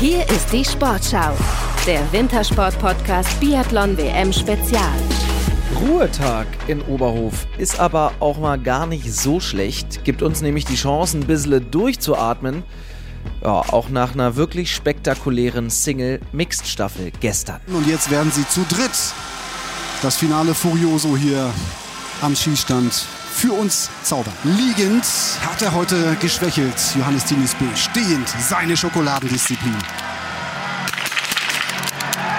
Hier ist die Sportschau, der Wintersport-Podcast Biathlon WM Spezial. Ruhetag in Oberhof ist aber auch mal gar nicht so schlecht, gibt uns nämlich die Chance, ein bisschen durchzuatmen. Ja, auch nach einer wirklich spektakulären Single-Mixed-Staffel gestern. Und jetzt werden sie zu dritt das Finale Furioso hier am Schießstand für uns zaubern. Liegend hat er heute geschwächelt, Johannes Tinis B. Stehend seine Schokoladendisziplin.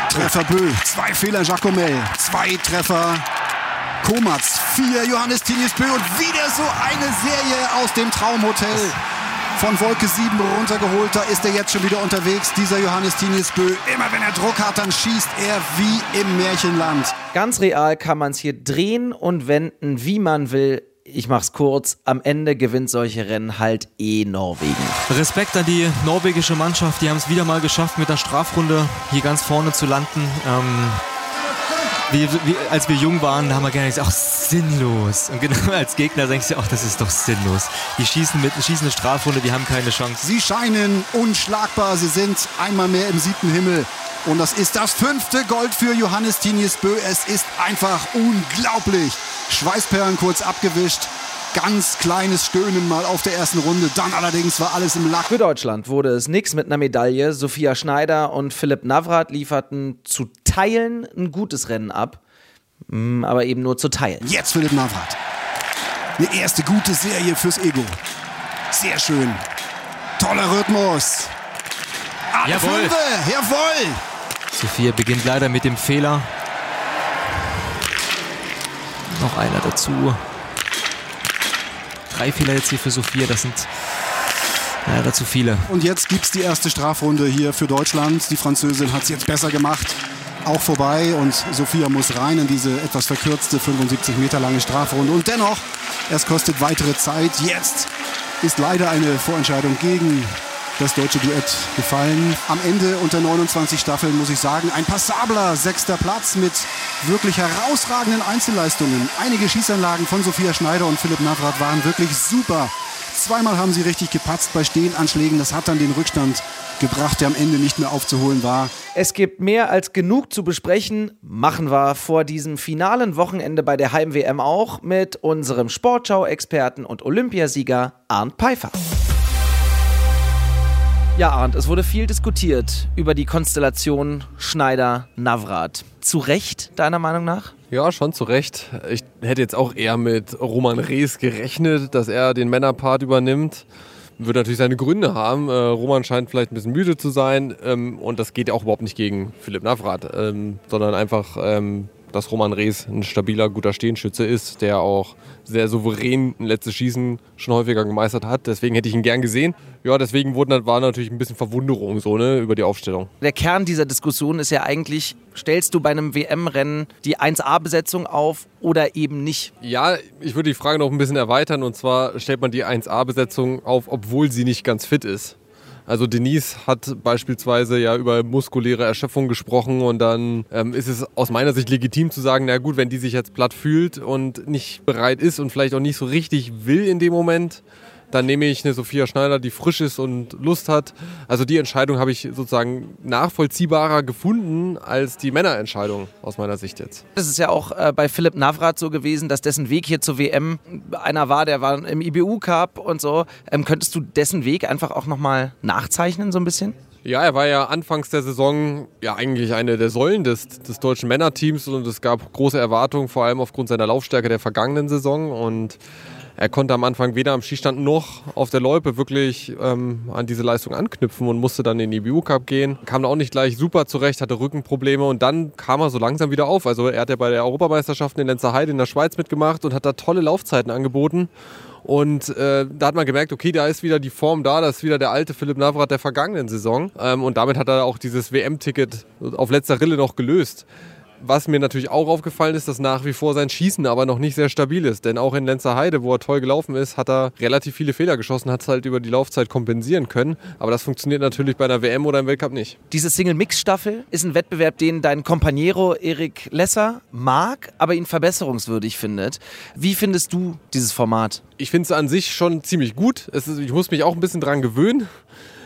Treffer Bö, zwei Fehler Jacomel, zwei Treffer Komatz, vier Johannes Tinis Bö und wieder so eine Serie aus dem Traumhotel von Wolke 7 runtergeholt. Da ist er jetzt schon wieder unterwegs, dieser Johannes Tinius Bö. Immer wenn er Druck hat, dann schießt er wie im Märchenland. Ganz real kann man es hier drehen und wenden, wie man will. Ich mach's kurz. Am Ende gewinnt solche Rennen halt eh Norwegen. Respekt an die norwegische Mannschaft. Die haben es wieder mal geschafft, mit der Strafrunde hier ganz vorne zu landen. Ähm wie, wie, als wir jung waren, da haben wir gerne gesagt, ach, sinnlos. Und genau als Gegner denkst du, ach, das ist doch sinnlos. Die schießen mit schießen eine Strafrunde, die haben keine Chance. Sie scheinen unschlagbar. Sie sind einmal mehr im siebten Himmel. Und das ist das fünfte Gold für Johannes Tinius Bö. Es ist einfach unglaublich. Schweißperlen kurz abgewischt ganz kleines Stöhnen mal auf der ersten Runde. Dann allerdings war alles im Lack. Für Deutschland wurde es nichts mit einer Medaille. Sophia Schneider und Philipp Navrat lieferten zu Teilen ein gutes Rennen ab. Mm, aber eben nur zu Teilen. Jetzt Philipp Navrat. Eine erste gute Serie fürs Ego. Sehr schön. Toller Rhythmus. Alle Jawohl. Fünfe. Jawohl. Sophia beginnt leider mit dem Fehler. Noch einer dazu. Drei Fehler jetzt hier für Sophia, das sind leider zu viele. Und jetzt gibt es die erste Strafrunde hier für Deutschland. Die Französin hat es jetzt besser gemacht. Auch vorbei und Sophia muss rein in diese etwas verkürzte 75 Meter lange Strafrunde. Und dennoch, es kostet weitere Zeit. Jetzt ist leider eine Vorentscheidung gegen das deutsche Duett gefallen. Am Ende unter 29 Staffeln muss ich sagen, ein passabler sechster Platz mit wirklich herausragenden Einzelleistungen. Einige Schießanlagen von Sophia Schneider und Philipp Navrat waren wirklich super. Zweimal haben sie richtig gepatzt bei Stehenanschlägen. Das hat dann den Rückstand gebracht, der am Ende nicht mehr aufzuholen war. Es gibt mehr als genug zu besprechen. Machen wir vor diesem finalen Wochenende bei der Heim-WM auch mit unserem Sportschau-Experten und Olympiasieger Arndt Pfeiffer. Ja, Arndt, es wurde viel diskutiert über die Konstellation Schneider-Navrat. Zu Recht, deiner Meinung nach? Ja, schon zu Recht. Ich hätte jetzt auch eher mit Roman Rees gerechnet, dass er den Männerpart übernimmt. Würde natürlich seine Gründe haben. Äh, Roman scheint vielleicht ein bisschen müde zu sein ähm, und das geht auch überhaupt nicht gegen Philipp Navrat, ähm, sondern einfach ähm, dass Roman Rees ein stabiler, guter Stehenschütze ist, der auch sehr souverän ein letztes Schießen schon häufiger gemeistert hat. Deswegen hätte ich ihn gern gesehen. Ja, deswegen wurden, war natürlich ein bisschen Verwunderung so, ne, über die Aufstellung. Der Kern dieser Diskussion ist ja eigentlich, stellst du bei einem WM-Rennen die 1A-Besetzung auf oder eben nicht? Ja, ich würde die Frage noch ein bisschen erweitern und zwar stellt man die 1A-Besetzung auf, obwohl sie nicht ganz fit ist. Also Denise hat beispielsweise ja über muskuläre Erschöpfung gesprochen und dann ähm, ist es aus meiner Sicht legitim zu sagen, na gut, wenn die sich jetzt platt fühlt und nicht bereit ist und vielleicht auch nicht so richtig will in dem Moment, dann nehme ich eine Sophia Schneider, die frisch ist und Lust hat. Also die Entscheidung habe ich sozusagen nachvollziehbarer gefunden als die Männerentscheidung aus meiner Sicht jetzt. Es ist ja auch äh, bei Philipp Navrat so gewesen, dass dessen Weg hier zur WM einer war, der war im IBU Cup und so. Ähm, könntest du dessen Weg einfach auch nochmal nachzeichnen so ein bisschen? Ja, er war ja anfangs der Saison ja eigentlich eine der Säulen des, des deutschen Männerteams und es gab große Erwartungen, vor allem aufgrund seiner Laufstärke der vergangenen Saison und er konnte am Anfang weder am Skistand noch auf der Loipe wirklich ähm, an diese Leistung anknüpfen und musste dann in den IBU Cup gehen. Kam da auch nicht gleich super zurecht, hatte Rückenprobleme und dann kam er so langsam wieder auf. Also er hat ja bei der Europameisterschaft in Lenzerheide in der Schweiz mitgemacht und hat da tolle Laufzeiten angeboten. Und äh, da hat man gemerkt, okay, da ist wieder die Form da, das ist wieder der alte Philipp Navrat der vergangenen Saison. Ähm, und damit hat er auch dieses WM-Ticket auf letzter Rille noch gelöst Was mir natürlich auch aufgefallen ist, dass nach wie vor sein Schießen aber noch nicht sehr stabil ist. Denn auch in Lenzer Heide, wo er toll gelaufen ist, hat er relativ viele Fehler geschossen, hat es halt über die Laufzeit kompensieren können. Aber das funktioniert natürlich bei einer WM oder im Weltcup nicht. Diese Single-Mix-Staffel ist ein Wettbewerb, den dein Companiero Erik Lesser mag, aber ihn verbesserungswürdig findet. Wie findest du dieses Format? Ich finde es an sich schon ziemlich gut. Ist, ich muss mich auch ein bisschen dran gewöhnen.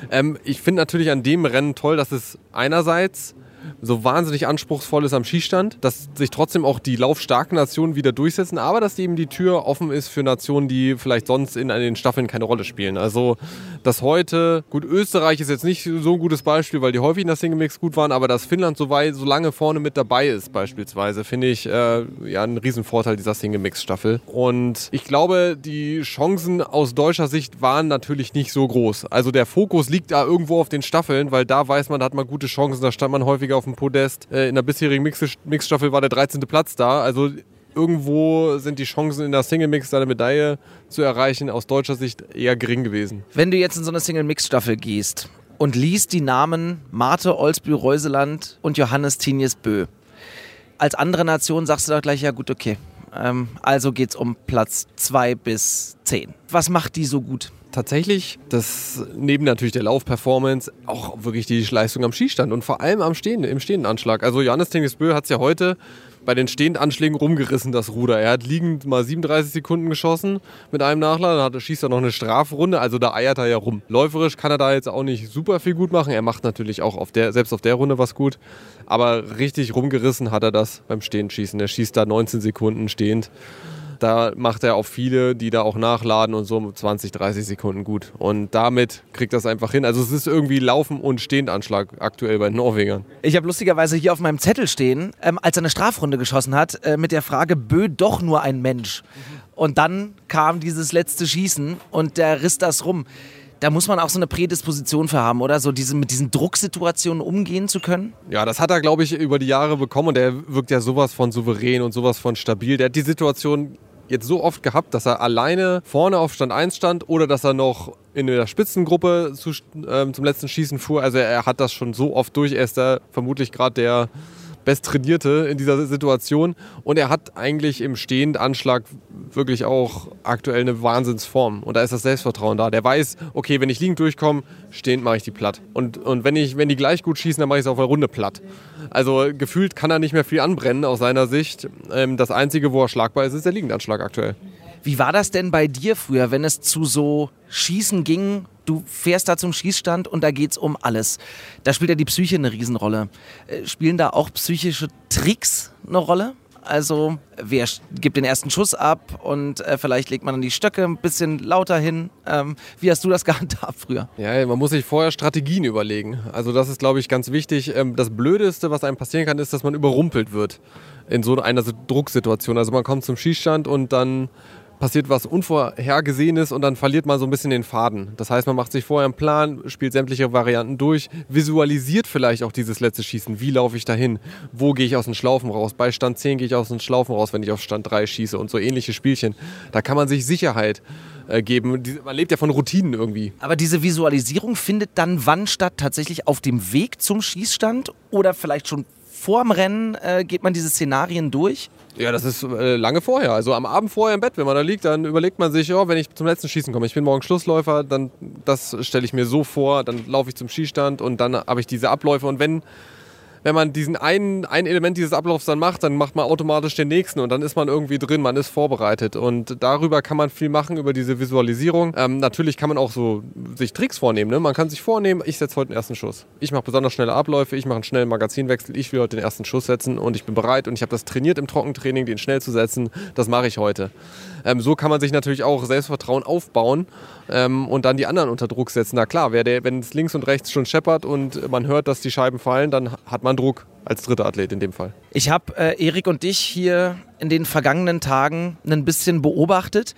Ähm, ich finde natürlich an dem Rennen toll, dass es einerseits so wahnsinnig anspruchsvoll ist am Schießstand, dass sich trotzdem auch die laufstarken Nationen wieder durchsetzen, aber dass eben die Tür offen ist für Nationen, die vielleicht sonst in den Staffeln keine Rolle spielen. Also, dass heute, gut, Österreich ist jetzt nicht so ein gutes Beispiel, weil die häufig in der Single Mix gut waren, aber dass Finnland so, weit, so lange vorne mit dabei ist, beispielsweise, finde ich äh, ja einen Riesenvorteil dieser Single Mix Staffel. Und ich glaube, die Chancen aus deutscher Sicht waren natürlich nicht so groß. Also der Fokus liegt da irgendwo auf den Staffeln, weil da weiß man, da hat man gute Chancen, da stand man häufiger auf dem Podest. Äh, in der bisherigen Mixstaffel war der 13. Platz da. Also irgendwo sind die Chancen in der Single-Mix eine Medaille zu erreichen aus deutscher Sicht eher gering gewesen. Wenn du jetzt in so eine Single-Mix-Staffel gehst und liest die Namen Marte Olsbü Reuseland und Johannes Tinius Bö, als andere Nation sagst du doch gleich, ja gut, okay. Ähm, also geht es um Platz 2 bis 10. Was macht die so gut? Tatsächlich, dass neben natürlich der Laufperformance auch wirklich die Leistung am Schießstand und vor allem am Stehen, im stehenden Anschlag. Also Johannes Tingesbö hat es ja heute bei den stehenden Anschlägen rumgerissen, das Ruder. Er hat liegend mal 37 Sekunden geschossen mit einem Nachlader, dann schießt er noch eine Strafrunde, also da eiert er ja rum. Läuferisch kann er da jetzt auch nicht super viel gut machen. Er macht natürlich auch auf der, selbst auf der Runde was gut, aber richtig rumgerissen hat er das beim Stehenschießen. Er schießt da 19 Sekunden stehend da macht er auch viele, die da auch nachladen und so 20, 30 Sekunden gut. Und damit kriegt das einfach hin. Also es ist irgendwie Laufen und Stehendanschlag aktuell bei den Norwegern. Ich habe lustigerweise hier auf meinem Zettel stehen, ähm, als er eine Strafrunde geschossen hat, äh, mit der Frage, Bö doch nur ein Mensch. Und dann kam dieses letzte Schießen und der riss das rum da muss man auch so eine Prädisposition für haben, oder? So diese, mit diesen Drucksituationen umgehen zu können? Ja, das hat er, glaube ich, über die Jahre bekommen und er wirkt ja sowas von souverän und sowas von stabil. Der hat die Situation jetzt so oft gehabt, dass er alleine vorne auf Stand 1 stand oder dass er noch in der Spitzengruppe zu, äh, zum letzten Schießen fuhr. Also er hat das schon so oft durch. Er ist da vermutlich gerade der Besttrainierte in dieser Situation. Und er hat eigentlich im Stehendanschlag wirklich auch aktuell eine Wahnsinnsform. Und da ist das Selbstvertrauen da. Der weiß, okay, wenn ich liegend durchkomme, stehend mache ich die platt. Und, und wenn, ich, wenn die gleich gut schießen, dann mache ich es auf der Runde platt. Also gefühlt kann er nicht mehr viel anbrennen aus seiner Sicht. Ähm, das Einzige, wo er schlagbar ist, ist der Liegendanschlag aktuell. Wie war das denn bei dir früher, wenn es zu so Schießen ging? Du fährst da zum Schießstand und da geht es um alles. Da spielt ja die Psyche eine Riesenrolle. Äh, spielen da auch psychische Tricks eine Rolle? Also wer gibt den ersten Schuss ab und äh, vielleicht legt man dann die Stöcke ein bisschen lauter hin. Ähm, wie hast du das gehandhabt früher? Ja, man muss sich vorher Strategien überlegen. Also das ist, glaube ich, ganz wichtig. Ähm, das Blödeste, was einem passieren kann, ist, dass man überrumpelt wird in so einer Drucksituation. Also man kommt zum Schießstand und dann passiert was Unvorhergesehenes und dann verliert man so ein bisschen den Faden. Das heißt, man macht sich vorher einen Plan, spielt sämtliche Varianten durch, visualisiert vielleicht auch dieses letzte Schießen. Wie laufe ich dahin? Wo gehe ich aus den Schlaufen raus? Bei Stand 10 gehe ich aus den Schlaufen raus, wenn ich auf Stand 3 schieße und so ähnliche Spielchen. Da kann man sich Sicherheit äh, geben. Man lebt ja von Routinen irgendwie. Aber diese Visualisierung findet dann wann statt? Tatsächlich auf dem Weg zum Schießstand oder vielleicht schon vorm Rennen äh, geht man diese Szenarien durch? Ja, das ist äh, lange vorher. Also am Abend vorher im Bett, wenn man da liegt, dann überlegt man sich, oh, wenn ich zum letzten Schießen komme, ich bin morgen Schlussläufer, dann das stelle ich mir so vor, dann laufe ich zum Schießstand und dann habe ich diese Abläufe und wenn wenn man diesen einen, ein Element dieses Ablaufs dann macht, dann macht man automatisch den nächsten und dann ist man irgendwie drin, man ist vorbereitet. Und darüber kann man viel machen, über diese Visualisierung. Ähm, natürlich kann man auch so sich Tricks vornehmen. Ne? Man kann sich vornehmen, ich setze heute den ersten Schuss. Ich mache besonders schnelle Abläufe, ich mache einen schnellen Magazinwechsel, ich will heute den ersten Schuss setzen und ich bin bereit und ich habe das trainiert im Trockentraining, den schnell zu setzen. Das mache ich heute. Ähm, so kann man sich natürlich auch Selbstvertrauen aufbauen ähm, und dann die anderen unter Druck setzen. Na klar, wenn es links und rechts schon scheppert und man hört, dass die Scheiben fallen, dann hat man Druck als dritter Athlet in dem Fall. Ich habe äh, Erik und dich hier in den vergangenen Tagen ein bisschen beobachtet.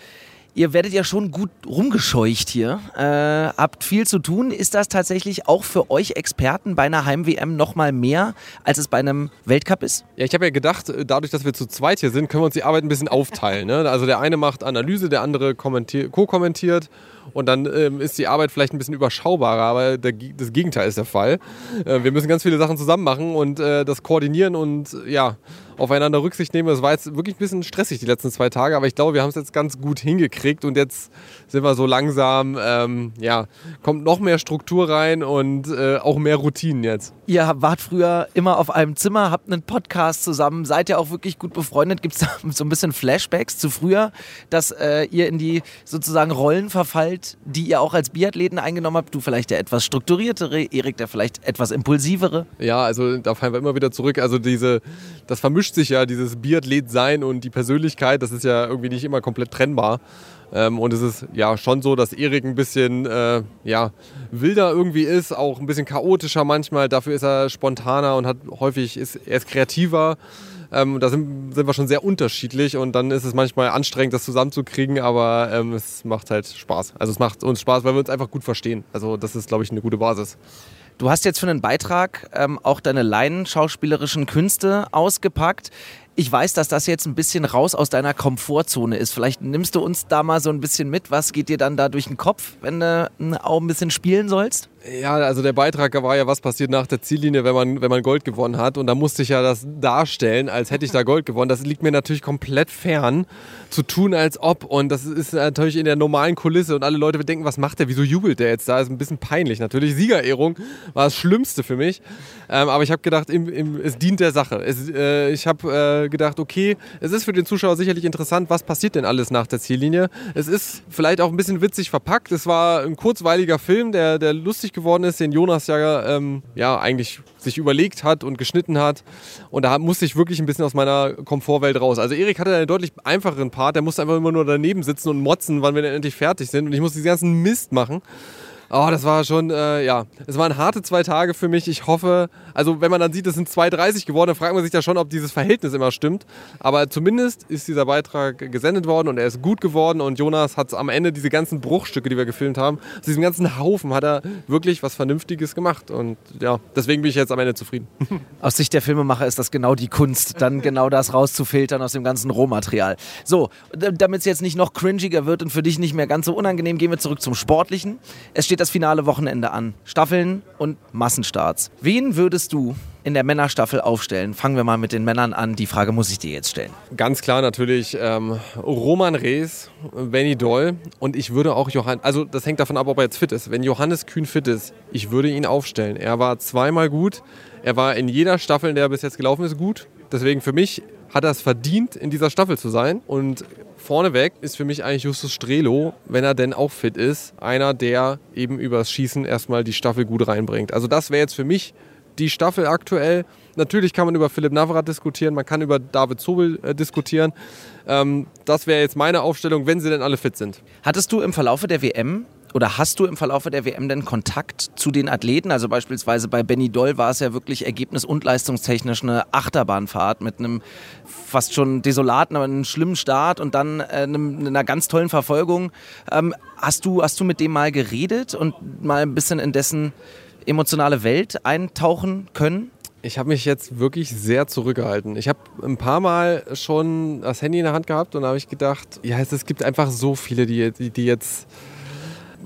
Ihr werdet ja schon gut rumgescheucht hier, äh, habt viel zu tun. Ist das tatsächlich auch für euch Experten bei einer Heim-WM nochmal mehr, als es bei einem Weltcup ist? Ja, ich habe ja gedacht, äh, dadurch, dass wir zu zweit hier sind, können wir uns die Arbeit ein bisschen aufteilen. Ne? Also der eine macht Analyse, der andere co-kommentiert und dann ähm, ist die Arbeit vielleicht ein bisschen überschaubarer, aber der, das Gegenteil ist der Fall. Äh, wir müssen ganz viele Sachen zusammen machen und äh, das koordinieren und ja, aufeinander Rücksicht nehmen. Das war jetzt wirklich ein bisschen stressig die letzten zwei Tage, aber ich glaube, wir haben es jetzt ganz gut hingekriegt und jetzt sind wir so langsam, ähm, ja, kommt noch mehr Struktur rein und äh, auch mehr Routinen jetzt. Ihr wart früher immer auf einem Zimmer, habt einen Podcast zusammen, seid ja auch wirklich gut befreundet. Gibt es da so ein bisschen Flashbacks zu früher, dass äh, ihr in die sozusagen Rollen verfallt, die ihr auch als Biathleten eingenommen habt? Du vielleicht der etwas strukturiertere, Erik der vielleicht etwas impulsivere? Ja, also da fallen wir immer wieder zurück. Also diese, das vermischt sich ja, dieses Biathlet-Sein und die Persönlichkeit, das ist ja irgendwie nicht immer komplett trennbar. Ähm, und es ist ja schon so, dass Erik ein bisschen äh, ja, wilder irgendwie ist, auch ein bisschen chaotischer manchmal. Dafür ist er spontaner und hat häufig ist, er ist kreativer. Ähm, da sind, sind, wir schon sehr unterschiedlich und dann ist es manchmal anstrengend, das zusammenzukriegen, aber ähm, es macht halt Spaß. Also es macht uns Spaß, weil wir uns einfach gut verstehen. Also das ist, glaube ich, eine gute Basis. Du hast jetzt für einen Beitrag ähm, auch deine laienschauspielerischen Künste ausgepackt. Ich weiß, dass das jetzt ein bisschen raus aus deiner Komfortzone ist. Vielleicht nimmst du uns da mal so ein bisschen mit. Was geht dir dann da durch den Kopf, wenn du auch ein bisschen spielen sollst? Ja, also der Beitrag war ja, was passiert nach der Ziellinie, wenn man, wenn man Gold gewonnen hat. Und da musste ich ja das darstellen, als hätte ich da Gold gewonnen. Das liegt mir natürlich komplett fern, zu tun als ob. Und das ist natürlich in der normalen Kulisse. Und alle Leute denken, was macht der? Wieso jubelt der jetzt da? Ist ein bisschen peinlich. Natürlich, Siegerehrung war das Schlimmste für mich. Ähm, aber ich habe gedacht, im, im, es dient der Sache. Es, äh, ich habe äh, gedacht, okay, es ist für den Zuschauer sicherlich interessant, was passiert denn alles nach der Ziellinie. Es ist vielleicht auch ein bisschen witzig verpackt. Es war ein kurzweiliger Film, der, der lustig lustig geworden ist, den Jonas ja, ähm, ja eigentlich sich überlegt hat und geschnitten hat. Und da musste ich wirklich ein bisschen aus meiner Komfortwelt raus. Also Erik hatte einen deutlich einfacheren Part, der musste einfach immer nur daneben sitzen und motzen, wann wir denn endlich fertig sind. Und ich musste diesen ganzen Mist machen. Oh, das war schon, äh, ja, es waren harte zwei Tage für mich. Ich hoffe, also wenn man dann sieht, es sind 2,30 geworden, dann fragt man sich ja schon, ob dieses Verhältnis immer stimmt. Aber zumindest ist dieser Beitrag gesendet worden und er ist gut geworden und Jonas hat am Ende diese ganzen Bruchstücke, die wir gefilmt haben, aus diesem ganzen Haufen hat er wirklich was Vernünftiges gemacht. Und ja, deswegen bin ich jetzt am Ende zufrieden. Aus Sicht der Filmemacher ist das genau die Kunst, dann genau das rauszufiltern aus dem ganzen Rohmaterial. So, damit es jetzt nicht noch cringiger wird und für dich nicht mehr ganz so unangenehm, gehen wir zurück zum Sportlichen. Es steht das finale Wochenende an. Staffeln und Massenstarts. Wen würdest du in der Männerstaffel aufstellen? Fangen wir mal mit den Männern an. Die Frage muss ich dir jetzt stellen. Ganz klar natürlich ähm, Roman Rees, Benny Doll und ich würde auch Johannes, also das hängt davon ab, ob er jetzt fit ist. Wenn Johannes Kühn fit ist, ich würde ihn aufstellen. Er war zweimal gut. Er war in jeder Staffel, in der er bis jetzt gelaufen ist, gut. Deswegen für mich hat er es verdient, in dieser Staffel zu sein. Und vorneweg ist für mich eigentlich Justus Strelo, wenn er denn auch fit ist, einer, der eben übers Schießen erstmal die Staffel gut reinbringt. Also das wäre jetzt für mich die Staffel aktuell. Natürlich kann man über Philipp Navrat diskutieren, man kann über David Zobel äh, diskutieren. Ähm, das wäre jetzt meine Aufstellung, wenn sie denn alle fit sind. Hattest du im Verlaufe der WM oder hast du im Verlaufe der WM denn Kontakt zu den Athleten? Also beispielsweise bei Benny Doll war es ja wirklich ergebnis- und leistungstechnisch eine Achterbahnfahrt mit einem fast schon desolaten, aber einem schlimmen Start und dann äh, einem, einer ganz tollen Verfolgung. Ähm, hast, du, hast du mit dem mal geredet und mal ein bisschen in dessen emotionale Welt eintauchen können? Ich habe mich jetzt wirklich sehr zurückgehalten. Ich habe ein paar Mal schon das Handy in der Hand gehabt und habe ich gedacht, ja, es, gibt einfach so viele, die, die, die jetzt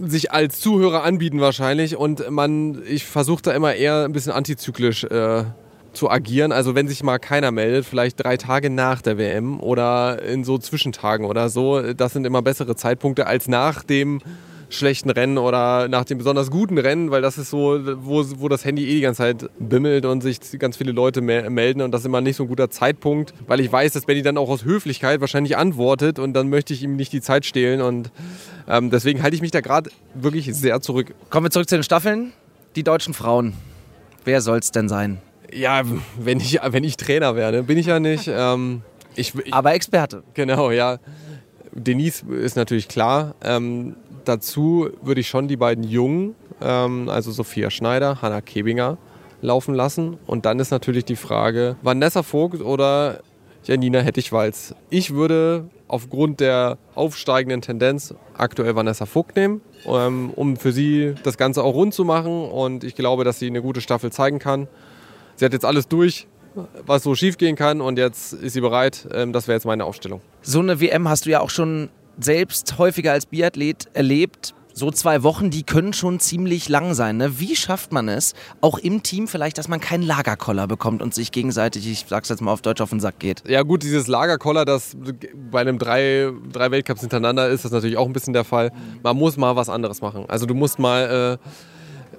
sich als Zuhörer anbieten wahrscheinlich und man, ich versuche da immer eher ein bisschen antizyklisch äh, zu agieren. Also wenn sich mal keiner meldet, vielleicht drei Tage nach der WM oder in so Zwischentagen oder so, das sind immer bessere Zeitpunkte als nach dem schlechten Rennen oder nach dem besonders guten Rennen, weil das ist so, wo, wo das Handy eh die ganze Zeit bimmelt und sich ganz viele Leute melden und das ist immer nicht so ein guter Zeitpunkt, weil ich weiß, dass Benny dann auch aus Höflichkeit wahrscheinlich antwortet und dann möchte ich ihm nicht die Zeit stehlen und ähm, deswegen halte ich mich da gerade wirklich sehr zurück. Kommen wir zurück zu den Staffeln. Die deutschen Frauen. Wer soll es denn sein? Ja, wenn ich, wenn ich Trainer wäre, bin ich ja nicht. Ähm, ich, ich, Aber Experte. Genau, ja. Denise ist natürlich klar. Ähm, dazu würde ich schon die beiden Jungen, ähm, also Sophia Schneider, Hanna Kebinger, laufen lassen. Und dann ist natürlich die Frage, Vanessa Vogt oder Janina Hettich-Walz. Ich würde aufgrund der aufsteigenden Tendenz aktuell Vanessa Vogt nehmen, ähm, um für sie das Ganze auch rund zu machen. Und ich glaube, dass sie eine gute Staffel zeigen kann. Sie hat jetzt alles durch, was so schief gehen kann und jetzt ist sie bereit. Ähm, das wäre jetzt meine Aufstellung. So eine WM hast du ja auch schon selbst häufiger als Biathlet erlebt. so zwei Wochen, die können schon ziemlich lang sein. Ne? Wie schafft man es, auch im Team vielleicht, dass man keinen Lagerkoller bekommt und sich gegenseitig, ich sag's jetzt mal auf Deutsch, auf den Sack geht? Ja gut, dieses Lagerkoller, das bei einem drei, drei Weltcups hintereinander ist, das natürlich auch ein bisschen der Fall. Man muss mal was anderes machen. Also du musst mal... Äh,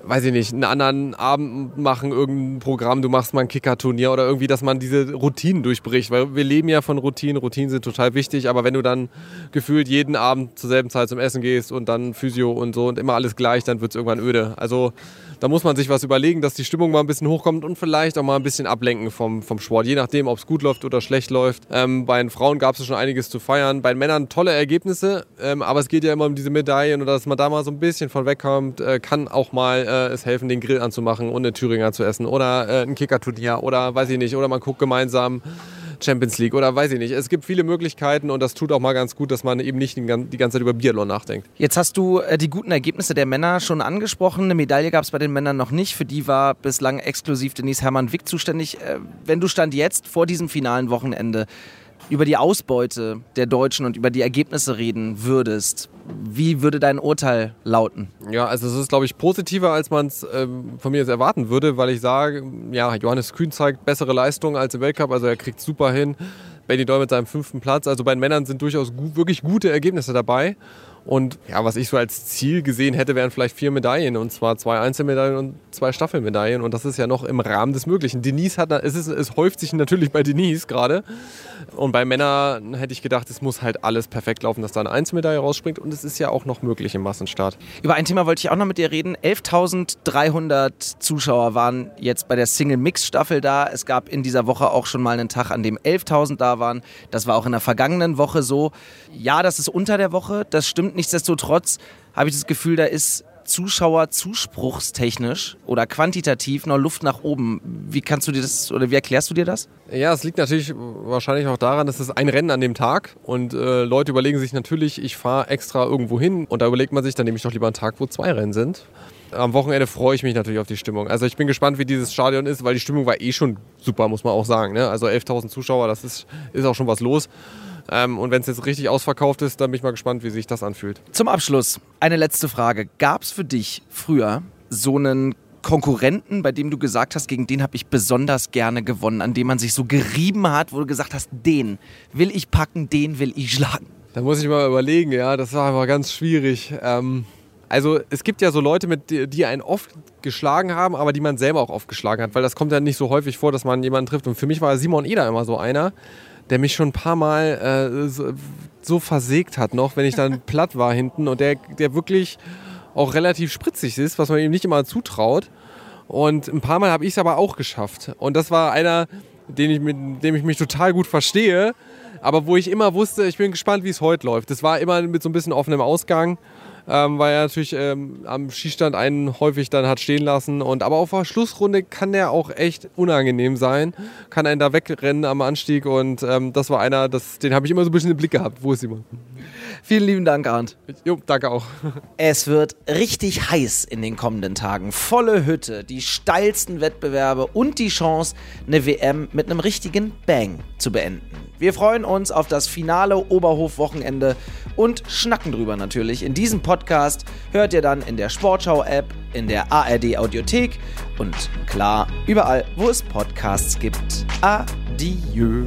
weiß ich nicht, einen anderen Abend machen, irgendein Programm, du machst mal ein Kicker-Turnier oder irgendwie, dass man diese Routinen durchbricht. Weil wir leben ja von Routinen, Routinen sind total wichtig, aber wenn du dann gefühlt jeden Abend zur selben Zeit zum Essen gehst und dann Physio und so und immer alles gleich, dann wird es irgendwann öde. Also da muss man sich was überlegen, dass die Stimmung mal ein bisschen hochkommt und vielleicht auch mal ein bisschen ablenken vom, vom Sport, je nachdem, ob es gut läuft oder schlecht läuft. Ähm, bei den Frauen gab es schon einiges zu feiern, bei den Männern tolle Ergebnisse, ähm, aber es geht ja immer um diese Medaillen und dass man da mal so ein bisschen von wegkommt, äh, kann auch mal äh, es helfen, den Grill anzumachen und eine Thüringer zu essen oder äh, ein Kickerturnier oder weiß ich nicht, oder man guckt gemeinsam Champions League oder weiß ich nicht. Es gibt viele Möglichkeiten und das tut auch mal ganz gut, dass man eben nicht die ganze Zeit über Biathlon nachdenkt. Jetzt hast du äh, die guten Ergebnisse der Männer schon angesprochen. Eine Medaille gab es bei den Männern noch nicht. Für die war bislang exklusiv Denise Hermann-Wick zuständig. Äh, wenn du stand jetzt vor diesem finalen Wochenende über die Ausbeute der Deutschen und über die Ergebnisse reden würdest, wie würde dein Urteil lauten? Ja, also es ist, glaube ich, positiver, als man es ähm, von mir jetzt erwarten würde, weil ich sage, ja, Johannes Kühn zeigt bessere Leistungen als im Weltcup, also er kriegt super hin. Benny Doll mit seinem fünften Platz. Also bei den Männern sind durchaus gut, wirklich gute Ergebnisse dabei. Und ja, was ich so als Ziel gesehen hätte, wären vielleicht vier Medaillen. Und zwar zwei Einzelmedaillen und zwei Staffelmedaillen. Und das ist ja noch im Rahmen des Möglichen. Denise hat, es, ist, es häuft sich natürlich bei Denise gerade. Und bei Männern hätte ich gedacht, es muss halt alles perfekt laufen, dass da eine Einzelmedaille rausspringt. Und es ist ja auch noch möglich im Massenstart. Über ein Thema wollte ich auch noch mit dir reden. 11.300 Zuschauer waren jetzt bei der Single-Mix-Staffel da. Es gab in dieser Woche auch schon mal einen Tag, an dem 11.000 da waren. Das war auch in der vergangenen Woche so. Ja, das ist unter der Woche, das stimmt nichtsdestotrotz habe ich das Gefühl, da ist Zuschauer zuspruchstechnisch oder quantitativ noch Luft nach oben. Wie kannst du dir das oder wie erklärst du dir das? Ja, es liegt natürlich wahrscheinlich auch daran, dass es ein Rennen an dem Tag und äh, Leute überlegen sich natürlich, ich fahre extra irgendwo hin und da überlegt man sich, dann nehme ich doch lieber einen Tag, wo zwei Rennen sind. Am Wochenende freue ich mich natürlich auf die Stimmung. Also ich bin gespannt, wie dieses Stadion ist, weil die Stimmung war eh schon super, muss man auch sagen. Ne? Also 11.000 Zuschauer, das ist, ist auch schon was los. Ähm, und wenn es jetzt richtig ausverkauft ist, dann bin ich mal gespannt, wie sich das anfühlt. Zum Abschluss eine letzte Frage. Gab es für dich früher so einen Konkurrenten, bei dem du gesagt hast, gegen den habe ich besonders gerne gewonnen, an dem man sich so gerieben hat, wo du gesagt hast, den will ich packen, den will ich schlagen? Da muss ich mal überlegen, ja, das war aber ganz schwierig. Ähm, also es gibt ja so Leute, mit, die einen oft geschlagen haben, aber die man selber auch oft geschlagen hat, weil das kommt ja nicht so häufig vor, dass man jemanden trifft. Und für mich war Simon Eder immer so einer, der mich schon ein paar Mal äh, so, so, versägt hat noch, wenn ich dann platt war hinten und der, der wirklich auch relativ spritzig ist, was man ihm nicht immer zutraut. Und ein paar Mal habe ich es aber auch geschafft. Und das war einer, den ich, mit dem ich mich total gut verstehe, aber wo ich immer wusste, ich bin gespannt, wie es heute läuft. Das war immer mit so ein bisschen offenem Ausgang ähm, weil er natürlich ähm, am Schießstand einen häufig dann hat stehen lassen. Und, aber auf der Schlussrunde kann der auch echt unangenehm sein, kann einen da wegrennen am Anstieg und ähm, das war einer, das, den habe ich immer so ein bisschen im Blick gehabt. Wo ist jemand? Vielen lieben Dank, Arndt. Jo, danke auch. Es wird richtig heiß in den kommenden Tagen. Volle Hütte, die steilsten Wettbewerbe und die Chance, eine WM mit einem richtigen Bang zu beenden. Wir freuen uns auf das finale Oberhof-Wochenende und schnacken drüber natürlich. In diesem Podcast hört ihr dann in der Sportschau-App, in der ARD-Audiothek und klar, überall, wo es Podcasts gibt. Adieu.